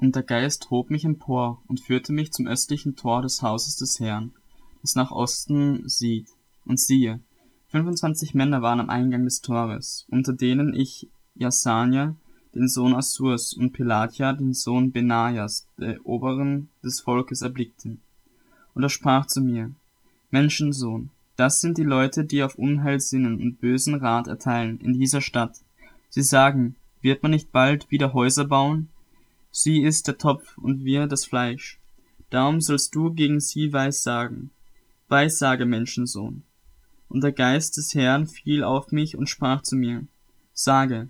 Und der Geist hob mich empor und führte mich zum östlichen Tor des Hauses des Herrn, das nach Osten sieht. Und siehe, fünfundzwanzig Männer waren am Eingang des Tores, unter denen ich Jasania, den Sohn Assurs, und Pelatia, den Sohn Benajas, der Oberen des Volkes, erblickte. Und er sprach zu mir, Menschensohn, das sind die Leute, die auf Unheil sinnen und bösen Rat erteilen in dieser Stadt. Sie sagen, wird man nicht bald wieder Häuser bauen? Sie ist der Topf und wir das Fleisch. Darum sollst du gegen sie weissagen. Weissage, Menschensohn. Und der Geist des Herrn fiel auf mich und sprach zu mir, Sage,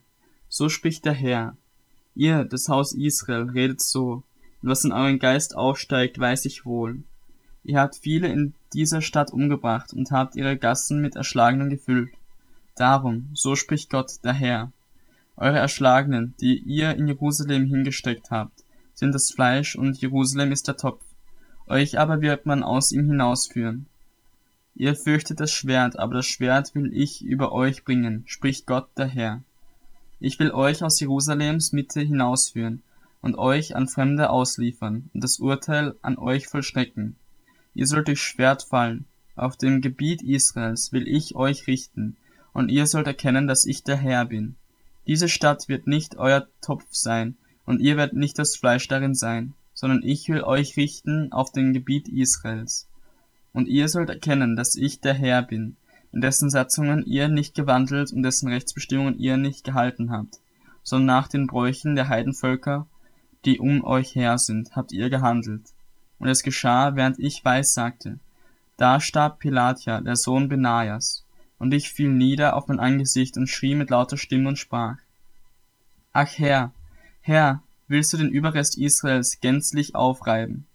so spricht der Herr. Ihr, das Haus Israel, redet so, und was in euren Geist aufsteigt, weiß ich wohl. Ihr habt viele in dieser Stadt umgebracht und habt ihre Gassen mit Erschlagenen gefüllt. Darum, so spricht Gott, der Herr, eure Erschlagenen, die ihr in Jerusalem hingesteckt habt, sind das Fleisch und Jerusalem ist der Topf. Euch aber wird man aus ihm hinausführen. Ihr fürchtet das Schwert, aber das Schwert will ich über euch bringen, spricht Gott der Herr. Ich will euch aus Jerusalems Mitte hinausführen und euch an Fremde ausliefern und das Urteil an euch vollstrecken. Ihr sollt durch Schwert fallen. Auf dem Gebiet Israels will ich euch richten, und ihr sollt erkennen, dass ich der Herr bin. Diese Stadt wird nicht euer Topf sein, und ihr werdet nicht das Fleisch darin sein, sondern ich will euch richten auf dem Gebiet Israels. Und ihr sollt erkennen, dass ich der Herr bin, in dessen Satzungen ihr nicht gewandelt und dessen Rechtsbestimmungen ihr nicht gehalten habt, sondern nach den Bräuchen der Heidenvölker, die um euch her sind, habt ihr gehandelt. Und es geschah, während ich weissagte. Da starb Pilatia, der Sohn Benajas, und ich fiel nieder auf mein Angesicht und schrie mit lauter Stimme und sprach, Ach Herr, Herr, willst du den Überrest Israels gänzlich aufreiben?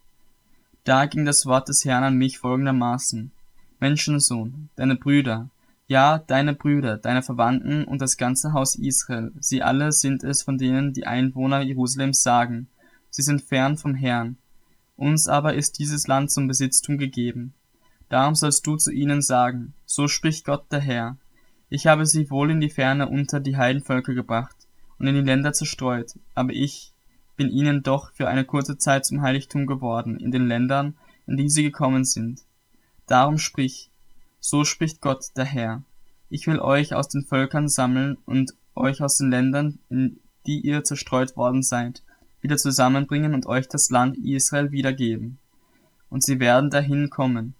Da ging das Wort des Herrn an mich folgendermaßen, Menschensohn, deine Brüder, ja, deine Brüder, deine Verwandten und das ganze Haus Israel, sie alle sind es, von denen die Einwohner Jerusalems sagen, sie sind fern vom Herrn, uns aber ist dieses Land zum Besitztum gegeben. Darum sollst du zu ihnen sagen, so spricht Gott der Herr. Ich habe sie wohl in die Ferne unter die Heidenvölker gebracht und in die Länder zerstreut, aber ich bin ihnen doch für eine kurze Zeit zum Heiligtum geworden in den Ländern, in die sie gekommen sind. Darum sprich, so spricht Gott der Herr. Ich will euch aus den Völkern sammeln und euch aus den Ländern, in die ihr zerstreut worden seid, wieder zusammenbringen und euch das Land Israel wiedergeben. Und sie werden dahin kommen,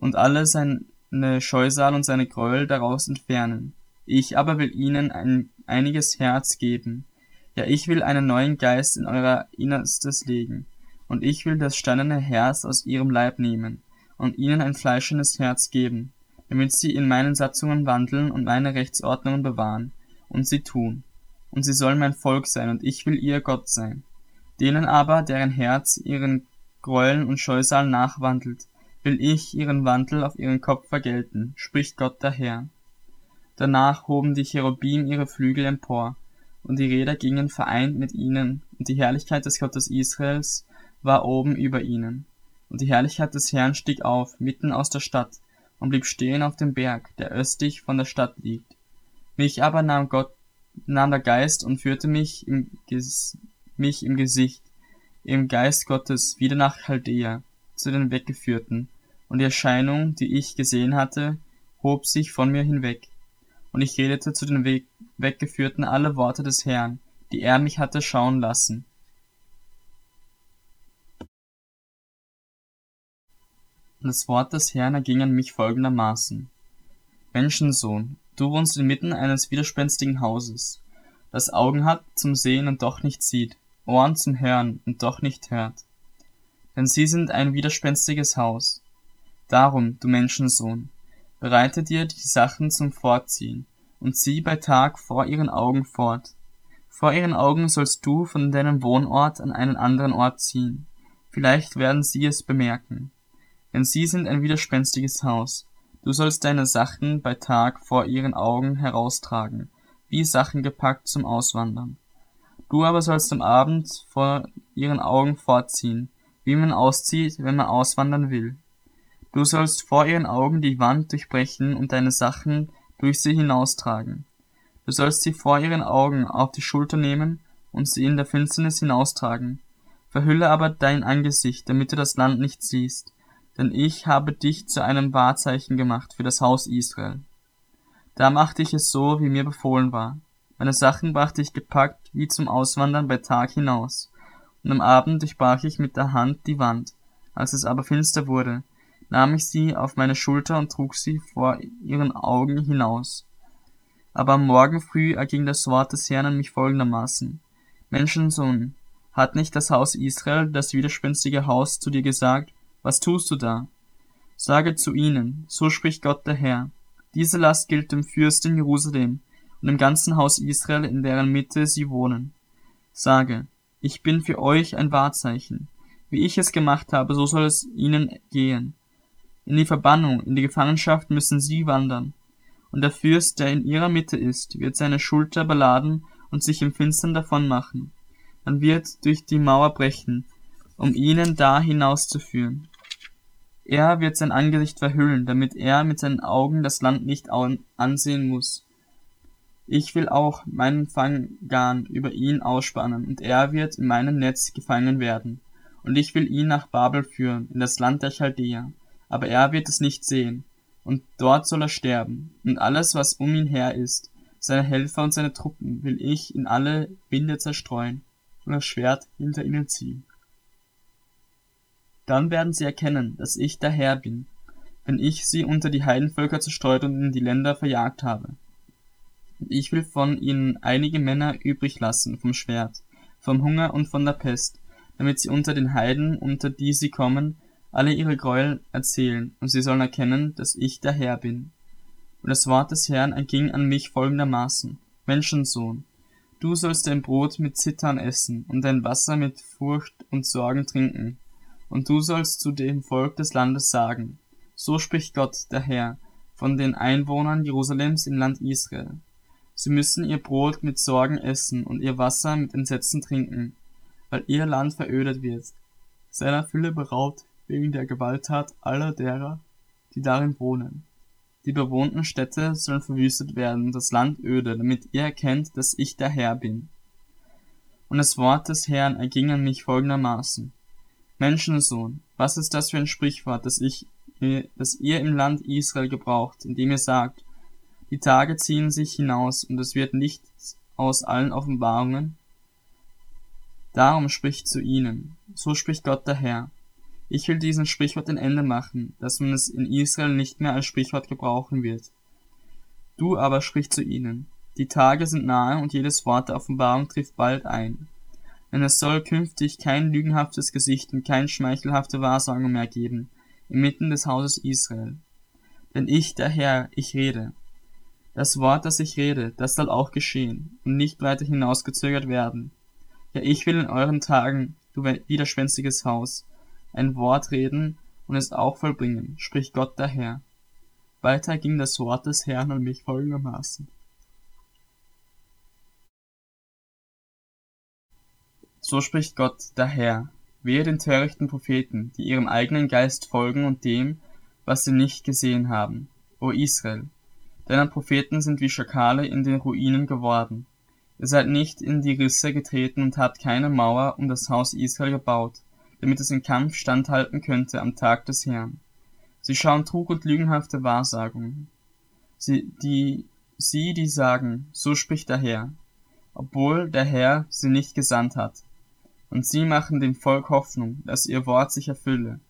und alle seine Scheusal und seine Gräuel daraus entfernen. Ich aber will ihnen ein einiges Herz geben. Ja, ich will einen neuen Geist in euer Innerstes legen, und ich will das steinerne Herz aus ihrem Leib nehmen, und ihnen ein fleischendes Herz geben, damit sie in meinen Satzungen wandeln und meine Rechtsordnungen bewahren, und sie tun. Und sie sollen mein Volk sein, und ich will ihr Gott sein. Denen aber, deren Herz ihren Gräueln und Scheusal nachwandelt, will ich ihren Wandel auf ihren Kopf vergelten, spricht Gott der Herr. Danach hoben die Cherubim ihre Flügel empor, und die Räder gingen vereint mit ihnen, und die Herrlichkeit des Gottes Israels war oben über ihnen. Und die Herrlichkeit des Herrn stieg auf, mitten aus der Stadt, und blieb stehen auf dem Berg, der östlich von der Stadt liegt. Mich aber nahm Gott, nahm der Geist und führte mich im, mich im Gesicht, im Geist Gottes wieder nach Chaldea, zu den Weggeführten, und die Erscheinung, die ich gesehen hatte, hob sich von mir hinweg. Und ich redete zu den Weg Weggeführten alle Worte des Herrn, die er mich hatte schauen lassen. Und das Wort des Herrn erging an mich folgendermaßen. Menschensohn, du wohnst inmitten eines widerspenstigen Hauses, das Augen hat zum Sehen und doch nicht sieht, Ohren zum Hören und doch nicht hört. Denn sie sind ein widerspenstiges Haus. Darum, du Menschensohn, bereite dir die Sachen zum Fortziehen und zieh bei Tag vor ihren Augen fort. Vor ihren Augen sollst du von deinem Wohnort an einen anderen Ort ziehen. Vielleicht werden sie es bemerken. Denn sie sind ein widerspenstiges Haus. Du sollst deine Sachen bei Tag vor ihren Augen heraustragen, wie Sachen gepackt zum Auswandern. Du aber sollst am Abend vor ihren Augen fortziehen, wie man auszieht, wenn man auswandern will. Du sollst vor ihren Augen die Wand durchbrechen und deine Sachen durch sie hinaustragen. Du sollst sie vor ihren Augen auf die Schulter nehmen und sie in der Finsternis hinaustragen. Verhülle aber dein Angesicht, damit du das Land nicht siehst, denn ich habe dich zu einem Wahrzeichen gemacht für das Haus Israel. Da machte ich es so, wie mir befohlen war. Meine Sachen brachte ich gepackt, wie zum Auswandern bei Tag hinaus. Und am Abend durchbrach ich mit der Hand die Wand. Als es aber finster wurde, nahm ich sie auf meine Schulter und trug sie vor ihren Augen hinaus. Aber am Morgen früh erging das Wort des Herrn an mich folgendermaßen. Menschensohn, hat nicht das Haus Israel, das widerspenstige Haus, zu dir gesagt, was tust du da? Sage zu ihnen, so spricht Gott der Herr. Diese Last gilt dem Fürsten Jerusalem und dem ganzen Haus Israel, in deren Mitte sie wohnen. Sage, ich bin für euch ein Wahrzeichen. Wie ich es gemacht habe, so soll es ihnen gehen. In die Verbannung, in die Gefangenschaft müssen sie wandern. Und der Fürst, der in ihrer Mitte ist, wird seine Schulter beladen und sich im Finstern davon machen. Man wird durch die Mauer brechen, um ihnen da hinauszuführen. Er wird sein Angesicht verhüllen, damit er mit seinen Augen das Land nicht ansehen muss. Ich will auch meinen Fanggarn über ihn ausspannen, und er wird in meinem Netz gefangen werden. Und ich will ihn nach Babel führen, in das Land der Chaldäer. Aber er wird es nicht sehen, und dort soll er sterben. Und alles, was um ihn her ist, seine Helfer und seine Truppen, will ich in alle Winde zerstreuen und das Schwert hinter ihnen ziehen. Dann werden sie erkennen, dass ich der Herr bin, wenn ich sie unter die Heidenvölker zerstreut und in die Länder verjagt habe. Und ich will von ihnen einige Männer übrig lassen vom Schwert, vom Hunger und von der Pest, damit sie unter den Heiden, unter die sie kommen, alle ihre Gräuel erzählen, und sie sollen erkennen, dass ich der Herr bin. Und das Wort des Herrn erging an mich folgendermaßen. Menschensohn, Du sollst dein Brot mit Zittern essen und dein Wasser mit Furcht und Sorgen trinken. Und du sollst zu dem Volk des Landes sagen, so spricht Gott, der Herr, von den Einwohnern Jerusalems im Land Israel. Sie müssen ihr Brot mit Sorgen essen und ihr Wasser mit Entsetzen trinken, weil ihr Land verödet wird, seiner Fülle beraubt wegen der Gewalttat aller derer, die darin wohnen. Die bewohnten Städte sollen verwüstet werden, das Land öde, damit ihr erkennt, dass ich der Herr bin. Und das Wort des Herrn erging an mich folgendermaßen. Menschensohn, was ist das für ein Sprichwort, das ich, das ihr im Land Israel gebraucht, indem ihr sagt, die Tage ziehen sich hinaus und es wird nichts aus allen Offenbarungen? Darum spricht zu ihnen, so spricht Gott der Herr. Ich will diesem Sprichwort ein Ende machen, dass man es in Israel nicht mehr als Sprichwort gebrauchen wird. Du aber sprich zu ihnen, die Tage sind nahe und jedes Wort der Offenbarung trifft bald ein. Denn es soll künftig kein lügenhaftes Gesicht und kein schmeichelhafte Wahrsagung mehr geben, inmitten des Hauses Israel. Denn ich, der Herr, ich rede. Das Wort, das ich rede, das soll auch geschehen und nicht weiter hinausgezögert werden. Ja, ich will in euren Tagen, du widerspenstiges Haus, ein Wort reden und es auch vollbringen, spricht Gott der Herr. Weiter ging das Wort des Herrn an mich folgendermaßen. So spricht Gott der Herr, wehe den törichten Propheten, die ihrem eigenen Geist folgen und dem, was sie nicht gesehen haben, o Israel. Deine Propheten sind wie Schakale in den Ruinen geworden. Ihr seid nicht in die Risse getreten und habt keine Mauer um das Haus Israel gebaut damit es im Kampf standhalten könnte am Tag des Herrn. Sie schauen Trug und lügenhafte Wahrsagungen. Sie, die, sie, die sagen, so spricht der Herr, obwohl der Herr sie nicht gesandt hat. Und sie machen dem Volk Hoffnung, dass ihr Wort sich erfülle.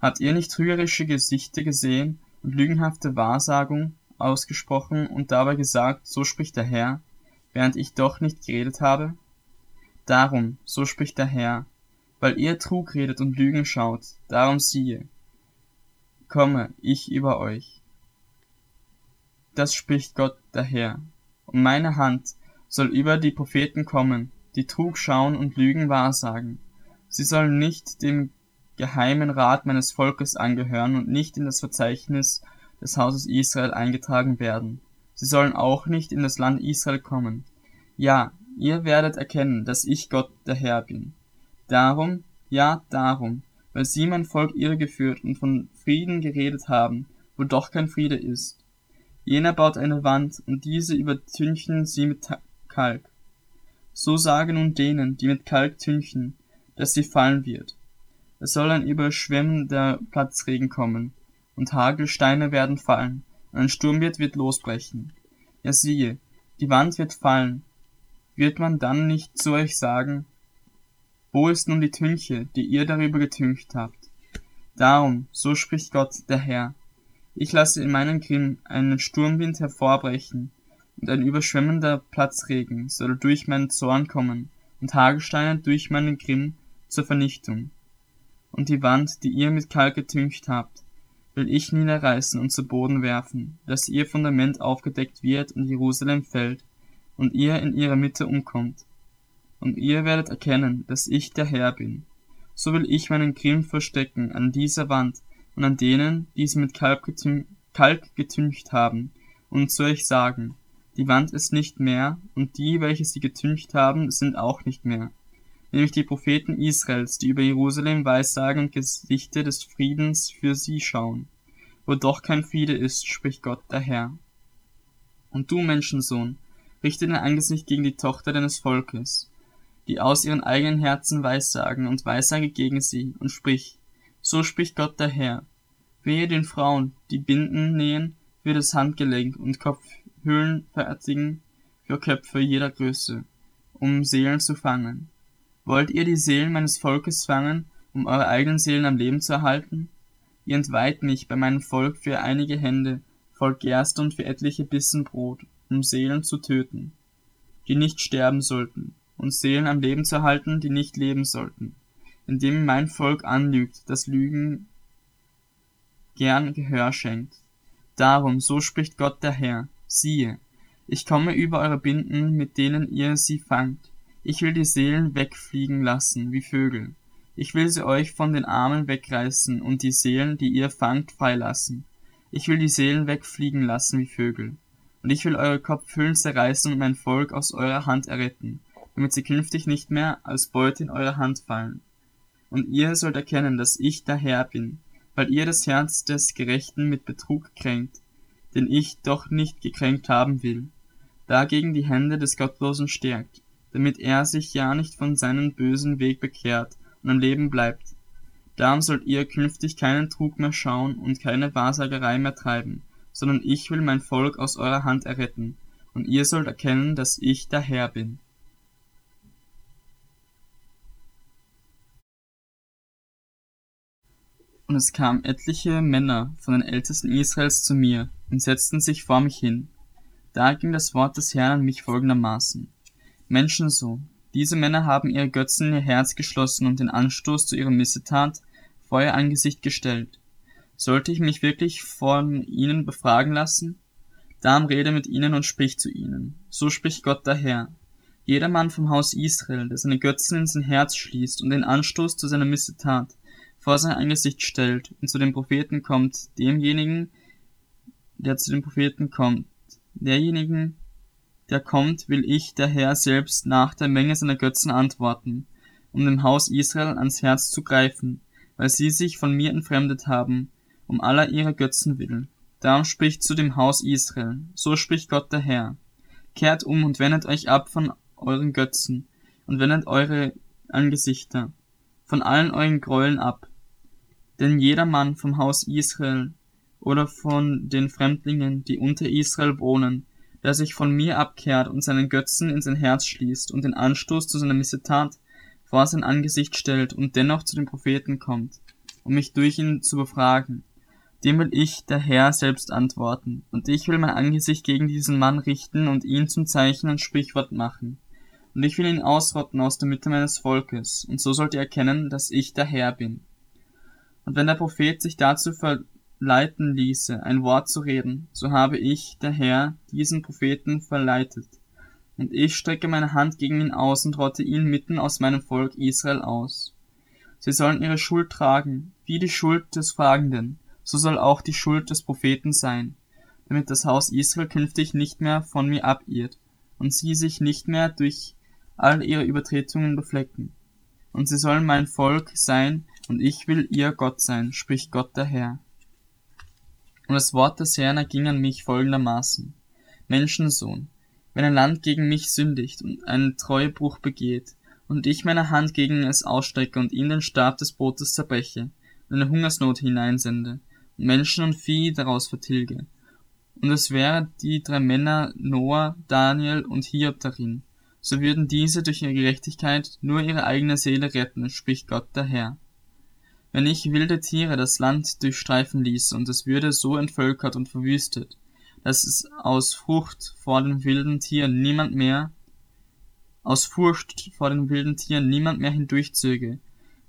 Habt ihr nicht trügerische Gesichter gesehen und lügenhafte Wahrsagung ausgesprochen und dabei gesagt, so spricht der Herr, während ich doch nicht geredet habe? Darum, so spricht der Herr, weil ihr Trug redet und Lügen schaut, darum siehe, komme ich über euch. Das spricht Gott der Herr, und meine Hand soll über die Propheten kommen, die Trug schauen und Lügen wahrsagen. Sie sollen nicht dem geheimen Rat meines Volkes angehören und nicht in das Verzeichnis des Hauses Israel eingetragen werden. Sie sollen auch nicht in das Land Israel kommen. Ja, ihr werdet erkennen, dass ich Gott der Herr bin. Darum, ja darum, weil sie mein Volk irregeführt und von Frieden geredet haben, wo doch kein Friede ist. Jener baut eine Wand, und diese übertünchen sie mit Kalk. So sage nun denen, die mit Kalk tünchen, dass sie fallen wird. Es soll ein überschwemmender Platzregen kommen, und Hagelsteine werden fallen, und ein Sturmwind wird losbrechen. Ja siehe, die Wand wird fallen. Wird man dann nicht zu euch sagen, wo ist nun die Tünche, die ihr darüber getüncht habt? Darum, so spricht Gott, der Herr, ich lasse in meinem Grimm einen Sturmwind hervorbrechen, und ein überschwemmender Platzregen soll durch meinen Zorn kommen, und Hagelsteine durch meinen Grimm zur Vernichtung. Und die Wand, die ihr mit Kalk getüncht habt, will ich niederreißen und zu Boden werfen, dass ihr Fundament aufgedeckt wird und Jerusalem fällt, und ihr in ihrer Mitte umkommt. Und ihr werdet erkennen, dass ich der Herr bin. So will ich meinen Grimm verstecken an dieser Wand und an denen, die sie mit Kalk, getün Kalk getüncht haben, und zu euch sagen, die Wand ist nicht mehr, und die, welche sie getüncht haben, sind auch nicht mehr. Nämlich die Propheten Israels, die über Jerusalem weissagen und Gesichte des Friedens für sie schauen. Wo doch kein Friede ist, spricht Gott der Herr. Und du, Menschensohn, richte dein Angesicht gegen die Tochter deines Volkes, die aus ihren eigenen Herzen weissagen und weissage gegen sie, und sprich, so spricht Gott der Herr. Wehe den Frauen, die Binden nähen für das Handgelenk und Kopfhüllen fertigen für Köpfe jeder Größe, um Seelen zu fangen. Wollt ihr die Seelen meines Volkes fangen, um eure eigenen Seelen am Leben zu erhalten? Ihr entweiht mich bei meinem Volk für einige Hände voll Gerste und für etliche Bissen Brot, um Seelen zu töten, die nicht sterben sollten, und Seelen am Leben zu erhalten, die nicht leben sollten indem mein Volk anlügt, das Lügen gern Gehör schenkt. Darum, so spricht Gott der Herr, siehe, ich komme über eure Binden, mit denen ihr sie fangt. Ich will die Seelen wegfliegen lassen, wie Vögel. Ich will sie euch von den Armen wegreißen und die Seelen, die ihr fangt, freilassen. Ich will die Seelen wegfliegen lassen wie Vögel. Und ich will eure Kopfhüllen zerreißen und mein Volk aus eurer Hand erretten, damit sie künftig nicht mehr als Beute in eure Hand fallen. Und ihr sollt erkennen, dass ich der Herr bin, weil ihr das Herz des Gerechten mit Betrug kränkt, den ich doch nicht gekränkt haben will, dagegen die Hände des Gottlosen stärkt, damit er sich ja nicht von seinem bösen Weg bekehrt und am Leben bleibt. Darum sollt ihr künftig keinen Trug mehr schauen und keine Wahrsagerei mehr treiben, sondern ich will mein Volk aus eurer Hand erretten, und ihr sollt erkennen, dass ich der Herr bin. Und es kamen etliche Männer von den Ältesten Israels zu mir und setzten sich vor mich hin. Da ging das Wort des Herrn an mich folgendermaßen. Menschensohn, diese Männer haben ihre Götzen in ihr Herz geschlossen und den Anstoß zu ihrer Missetat vor ihr Angesicht gestellt. Sollte ich mich wirklich von ihnen befragen lassen? Darum rede mit ihnen und sprich zu ihnen. So spricht Gott der Herr. Jedermann vom Haus Israel, der seine Götzen in sein Herz schließt und den Anstoß zu seiner Missetat vor sein Angesicht stellt und zu dem Propheten kommt, demjenigen, der zu dem Propheten kommt, derjenigen, der kommt, will ich, der Herr selbst, nach der Menge seiner Götzen antworten, um dem Haus Israel ans Herz zu greifen, weil sie sich von mir entfremdet haben, um aller ihrer Götzen willen. Darum spricht zu dem Haus Israel, so spricht Gott der Herr. Kehrt um und wendet euch ab von euren Götzen und wendet eure Angesichter von allen euren Gräueln ab, denn jeder Mann vom Haus Israel oder von den Fremdlingen, die unter Israel wohnen, der sich von mir abkehrt und seinen Götzen in sein Herz schließt und den Anstoß zu seiner Missetat vor sein Angesicht stellt und dennoch zu den Propheten kommt, um mich durch ihn zu befragen, dem will ich, der Herr, selbst antworten, und ich will mein Angesicht gegen diesen Mann richten und ihn zum Zeichen und Sprichwort machen. Und ich will ihn ausrotten aus der Mitte meines Volkes, und so sollt ihr erkennen, dass ich der Herr bin. Und wenn der Prophet sich dazu verleiten ließe, ein Wort zu reden, so habe ich, der Herr, diesen Propheten verleitet. Und ich strecke meine Hand gegen ihn aus und rotte ihn mitten aus meinem Volk Israel aus. Sie sollen ihre Schuld tragen, wie die Schuld des Fragenden, so soll auch die Schuld des Propheten sein, damit das Haus Israel künftig nicht mehr von mir abirrt und sie sich nicht mehr durch all ihre Übertretungen beflecken. Und sie sollen mein Volk sein, und ich will ihr Gott sein, spricht Gott der Herr. Und das Wort des Herrn erging an mich folgendermaßen. Menschensohn, wenn ein Land gegen mich sündigt und einen Treuebruch begeht und ich meine Hand gegen es ausstrecke und ihm den Stab des Brotes zerbreche, und eine Hungersnot hineinsende, und Menschen und Vieh daraus vertilge. Und es wäre die drei Männer Noah, Daniel und Hiob darin, so würden diese durch ihre Gerechtigkeit nur ihre eigene Seele retten, spricht Gott der Herr. Wenn ich wilde Tiere das Land durchstreifen ließe und es würde so entvölkert und verwüstet, dass es aus Frucht vor den wilden Tieren niemand mehr, aus Furcht vor den wilden Tieren niemand mehr hindurchzöge,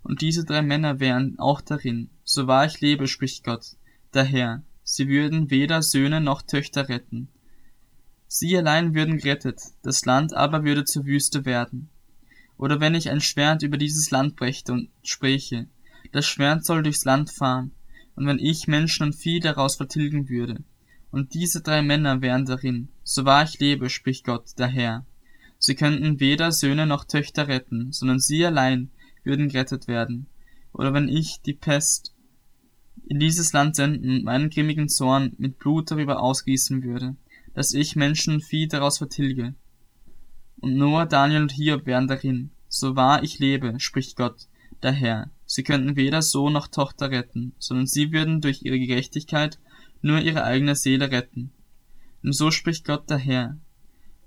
und diese drei Männer wären auch darin, so wahr ich lebe, spricht Gott, der Herr, sie würden weder Söhne noch Töchter retten. Sie allein würden gerettet, das Land aber würde zur Wüste werden. Oder wenn ich ein Schwert über dieses Land brächte und spräche, das Schwert soll durchs Land fahren, und wenn ich Menschen und Vieh daraus vertilgen würde, und diese drei Männer wären darin, so wahr ich lebe, spricht Gott, der Herr. Sie könnten weder Söhne noch Töchter retten, sondern sie allein würden gerettet werden. Oder wenn ich die Pest in dieses Land senden und meinen grimmigen Zorn mit Blut darüber ausgießen würde, dass ich Menschen und Vieh daraus vertilge. Und Noah, Daniel und Hiob wären darin, so wahr ich lebe, spricht Gott, der Herr. Sie könnten weder Sohn noch Tochter retten, sondern sie würden durch ihre Gerechtigkeit nur ihre eigene Seele retten. Und so spricht Gott der Herr.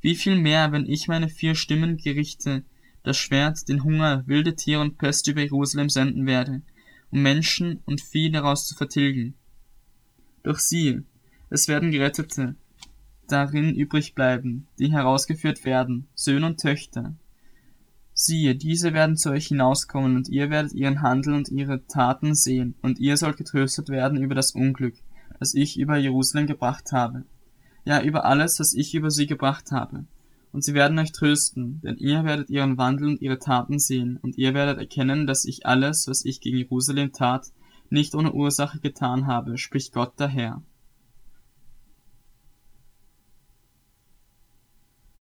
Wie viel mehr, wenn ich meine vier Stimmen gerichte, das Schwert, den Hunger, wilde Tiere und Pest über Jerusalem senden werde, um Menschen und Vieh daraus zu vertilgen. Doch siehe, es werden Gerettete darin übrig bleiben, die herausgeführt werden, Söhne und Töchter. Siehe, diese werden zu euch hinauskommen, und ihr werdet ihren Handel und ihre Taten sehen, und ihr sollt getröstet werden über das Unglück, das ich über Jerusalem gebracht habe. Ja, über alles, was ich über sie gebracht habe. Und sie werden euch trösten, denn ihr werdet ihren Wandel und ihre Taten sehen, und ihr werdet erkennen, dass ich alles, was ich gegen Jerusalem tat, nicht ohne Ursache getan habe, spricht Gott der Herr.